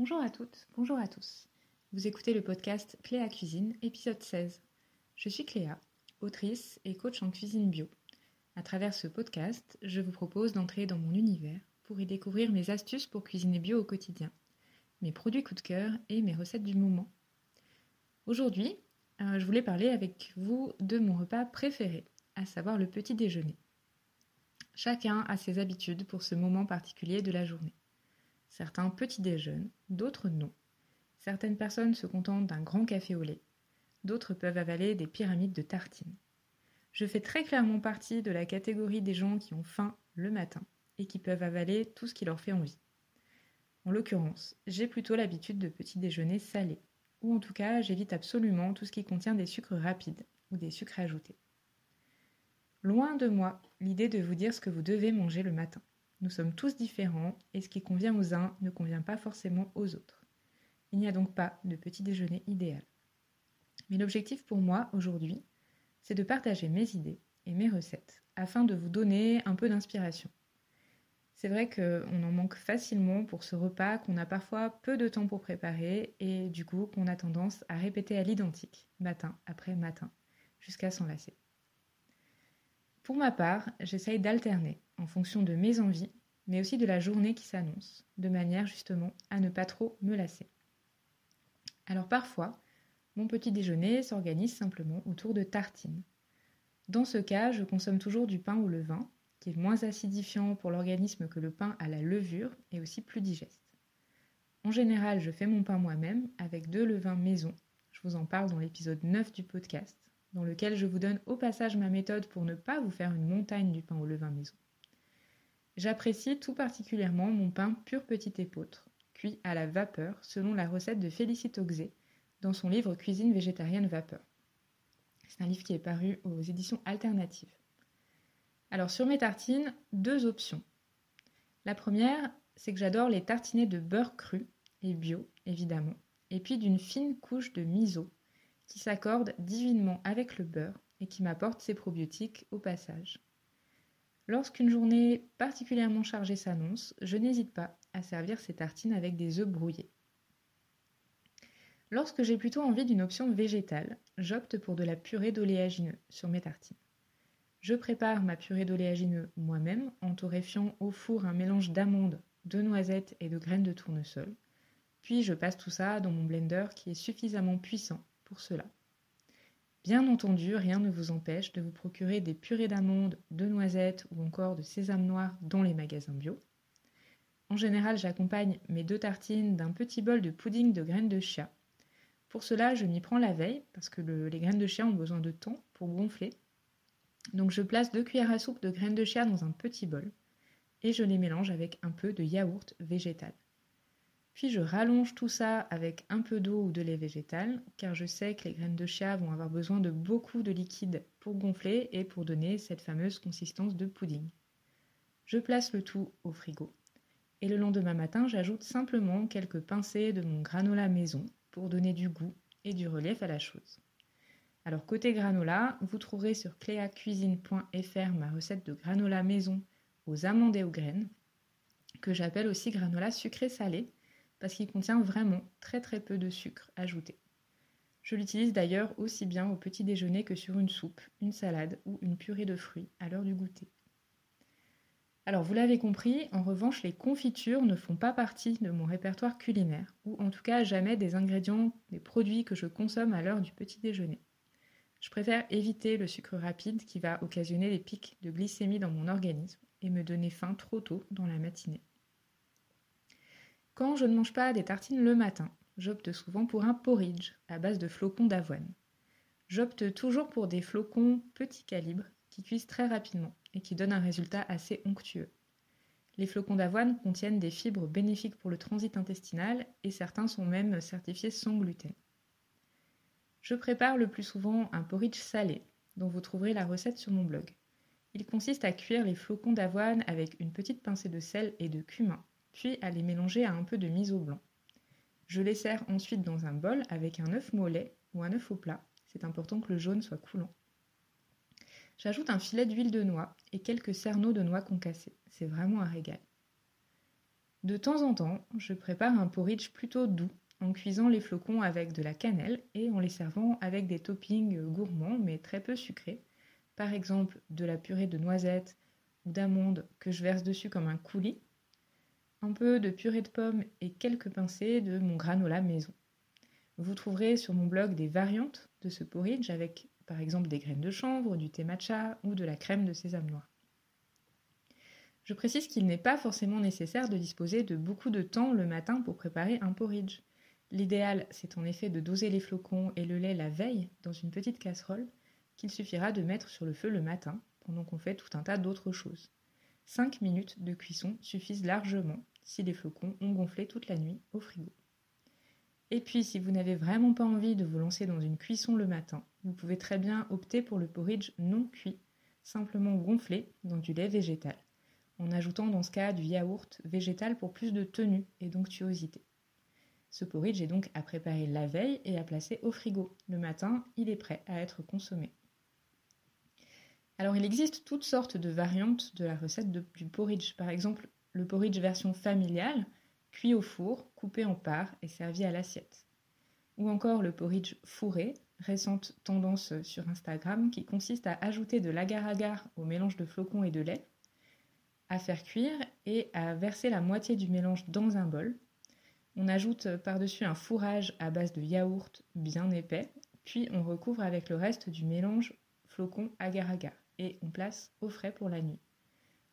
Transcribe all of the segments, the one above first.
Bonjour à toutes, bonjour à tous. Vous écoutez le podcast Cléa Cuisine, épisode 16. Je suis Cléa, autrice et coach en cuisine bio. À travers ce podcast, je vous propose d'entrer dans mon univers pour y découvrir mes astuces pour cuisiner bio au quotidien, mes produits coup de cœur et mes recettes du moment. Aujourd'hui, euh, je voulais parler avec vous de mon repas préféré, à savoir le petit déjeuner. Chacun a ses habitudes pour ce moment particulier de la journée. Certains petits déjeunent, d'autres non. Certaines personnes se contentent d'un grand café au lait, d'autres peuvent avaler des pyramides de tartines. Je fais très clairement partie de la catégorie des gens qui ont faim le matin et qui peuvent avaler tout ce qui leur fait envie. En l'occurrence, j'ai plutôt l'habitude de petits déjeuners salés, ou en tout cas j'évite absolument tout ce qui contient des sucres rapides ou des sucres ajoutés. Loin de moi l'idée de vous dire ce que vous devez manger le matin. Nous sommes tous différents et ce qui convient aux uns ne convient pas forcément aux autres. Il n'y a donc pas de petit déjeuner idéal. Mais l'objectif pour moi aujourd'hui, c'est de partager mes idées et mes recettes afin de vous donner un peu d'inspiration. C'est vrai qu'on en manque facilement pour ce repas qu'on a parfois peu de temps pour préparer et du coup qu'on a tendance à répéter à l'identique, matin après matin, jusqu'à s'en lasser. Pour ma part, j'essaye d'alterner en fonction de mes envies, mais aussi de la journée qui s'annonce, de manière justement à ne pas trop me lasser. Alors parfois, mon petit déjeuner s'organise simplement autour de tartines. Dans ce cas, je consomme toujours du pain ou le vin, qui est moins acidifiant pour l'organisme que le pain à la levure et aussi plus digeste. En général, je fais mon pain moi-même avec deux levains maison. Je vous en parle dans l'épisode 9 du podcast dans lequel je vous donne au passage ma méthode pour ne pas vous faire une montagne du pain au levain maison. J'apprécie tout particulièrement mon pain pur petit épeautre, cuit à la vapeur selon la recette de Félicite Auxé dans son livre Cuisine végétarienne vapeur. C'est un livre qui est paru aux éditions alternatives. Alors sur mes tartines, deux options. La première, c'est que j'adore les tartinés de beurre cru et bio, évidemment, et puis d'une fine couche de miso qui s'accorde divinement avec le beurre et qui m'apporte ses probiotiques au passage. Lorsqu'une journée particulièrement chargée s'annonce, je n'hésite pas à servir ces tartines avec des œufs brouillés. Lorsque j'ai plutôt envie d'une option végétale, j'opte pour de la purée d'oléagineux sur mes tartines. Je prépare ma purée d'oléagineux moi-même en torréfiant au four un mélange d'amandes, de noisettes et de graines de tournesol. Puis je passe tout ça dans mon blender qui est suffisamment puissant cela. Bien entendu, rien ne vous empêche de vous procurer des purées d'amandes, de noisettes ou encore de sésame noir dans les magasins bio. En général, j'accompagne mes deux tartines d'un petit bol de pudding de graines de chia. Pour cela, je m'y prends la veille parce que les graines de chia ont besoin de temps pour gonfler. Donc je place deux cuillères à soupe de graines de chia dans un petit bol et je les mélange avec un peu de yaourt végétal. Puis je rallonge tout ça avec un peu d'eau ou de lait végétal, car je sais que les graines de chia vont avoir besoin de beaucoup de liquide pour gonfler et pour donner cette fameuse consistance de pudding. Je place le tout au frigo. Et le lendemain matin, j'ajoute simplement quelques pincées de mon granola maison pour donner du goût et du relief à la chose. Alors côté granola, vous trouverez sur cleacuisine.fr ma recette de granola maison aux amandes et aux graines, que j'appelle aussi granola sucré salé, parce qu'il contient vraiment très très peu de sucre ajouté. Je l'utilise d'ailleurs aussi bien au petit déjeuner que sur une soupe, une salade ou une purée de fruits à l'heure du goûter. Alors vous l'avez compris, en revanche les confitures ne font pas partie de mon répertoire culinaire, ou en tout cas jamais des ingrédients, des produits que je consomme à l'heure du petit déjeuner. Je préfère éviter le sucre rapide qui va occasionner des pics de glycémie dans mon organisme et me donner faim trop tôt dans la matinée. Quand je ne mange pas des tartines le matin, j'opte souvent pour un porridge à base de flocons d'avoine. J'opte toujours pour des flocons petit calibre qui cuisent très rapidement et qui donnent un résultat assez onctueux. Les flocons d'avoine contiennent des fibres bénéfiques pour le transit intestinal et certains sont même certifiés sans gluten. Je prépare le plus souvent un porridge salé, dont vous trouverez la recette sur mon blog. Il consiste à cuire les flocons d'avoine avec une petite pincée de sel et de cumin puis à les mélanger à un peu de miso blanc. Je les sers ensuite dans un bol avec un œuf mollet ou un œuf au plat. C'est important que le jaune soit coulant. J'ajoute un filet d'huile de noix et quelques cerneaux de noix concassés. C'est vraiment un régal. De temps en temps, je prépare un porridge plutôt doux en cuisant les flocons avec de la cannelle et en les servant avec des toppings gourmands mais très peu sucrés. Par exemple, de la purée de noisettes ou d'amandes que je verse dessus comme un coulis, un peu de purée de pommes et quelques pincées de mon granola maison. Vous trouverez sur mon blog des variantes de ce porridge avec par exemple des graines de chanvre, du thé matcha ou de la crème de sésame noir. Je précise qu'il n'est pas forcément nécessaire de disposer de beaucoup de temps le matin pour préparer un porridge. L'idéal, c'est en effet de doser les flocons et le lait la veille dans une petite casserole qu'il suffira de mettre sur le feu le matin pendant qu'on fait tout un tas d'autres choses. 5 minutes de cuisson suffisent largement si les flocons ont gonflé toute la nuit au frigo. Et puis, si vous n'avez vraiment pas envie de vous lancer dans une cuisson le matin, vous pouvez très bien opter pour le porridge non cuit, simplement gonflé dans du lait végétal en ajoutant dans ce cas du yaourt végétal pour plus de tenue et d'onctuosité. Ce porridge est donc à préparer la veille et à placer au frigo. Le matin, il est prêt à être consommé. Alors il existe toutes sortes de variantes de la recette du porridge. Par exemple, le porridge version familiale, cuit au four, coupé en parts et servi à l'assiette. Ou encore le porridge fourré, récente tendance sur Instagram qui consiste à ajouter de l'agar-agar au mélange de flocons et de lait à faire cuire et à verser la moitié du mélange dans un bol. On ajoute par-dessus un fourrage à base de yaourt bien épais, puis on recouvre avec le reste du mélange flocon agar-agar et on place au frais pour la nuit.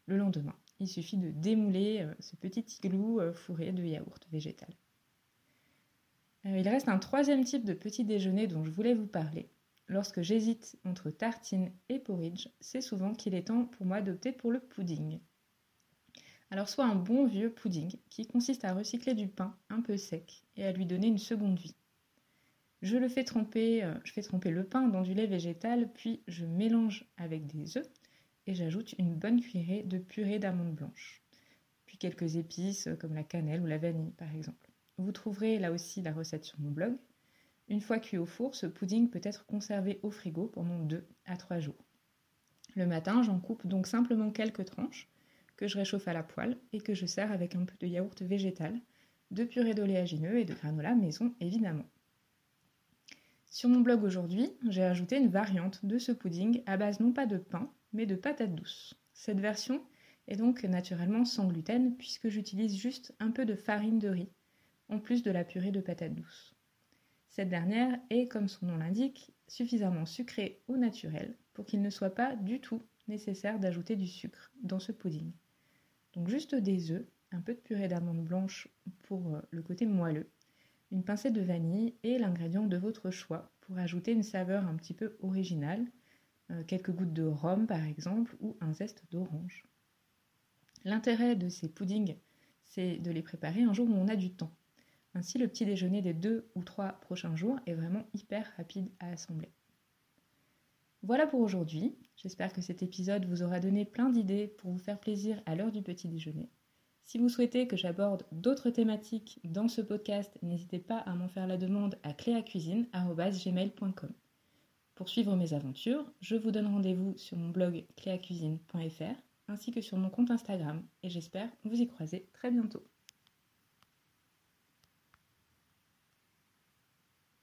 Le lendemain, il suffit de démouler euh, ce petit igloo euh, fourré de yaourt végétal. Euh, il reste un troisième type de petit déjeuner dont je voulais vous parler. Lorsque j'hésite entre tartine et porridge, c'est souvent qu'il est temps pour moi d'opter pour le pudding. Alors soit un bon vieux pudding qui consiste à recycler du pain un peu sec et à lui donner une seconde vie. Je le fais tremper, euh, je fais tremper le pain dans du lait végétal, puis je mélange avec des œufs et j'ajoute une bonne cuillerée de purée d'amandes blanches. Puis quelques épices euh, comme la cannelle ou la vanille par exemple. Vous trouverez là aussi la recette sur mon blog. Une fois cuit au four, ce pudding peut être conservé au frigo pendant 2 à 3 jours. Le matin, j'en coupe donc simplement quelques tranches que je réchauffe à la poêle et que je sers avec un peu de yaourt végétal, de purée d'oléagineux et de granola maison évidemment. Sur mon blog aujourd'hui, j'ai ajouté une variante de ce pudding à base non pas de pain, mais de patates douces. Cette version est donc naturellement sans gluten puisque j'utilise juste un peu de farine de riz, en plus de la purée de patates douces. Cette dernière est, comme son nom l'indique, suffisamment sucrée au naturel pour qu'il ne soit pas du tout nécessaire d'ajouter du sucre dans ce pudding. Donc juste des œufs, un peu de purée d'amandes blanches pour euh, le côté moelleux, une pincée de vanille et l'ingrédient de votre choix pour ajouter une saveur un petit peu originale, euh, quelques gouttes de rhum par exemple ou un zeste d'orange. L'intérêt de ces puddings, c'est de les préparer un jour où on a du temps. Ainsi, le petit déjeuner des deux ou trois prochains jours est vraiment hyper rapide à assembler. Voilà pour aujourd'hui. J'espère que cet épisode vous aura donné plein d'idées pour vous faire plaisir à l'heure du petit déjeuner. Si vous souhaitez que j'aborde d'autres thématiques dans ce podcast, n'hésitez pas à m'en faire la demande à cléacuisine.com. Pour suivre mes aventures, je vous donne rendez-vous sur mon blog cléacuisine.fr ainsi que sur mon compte Instagram et j'espère vous y croiser très bientôt.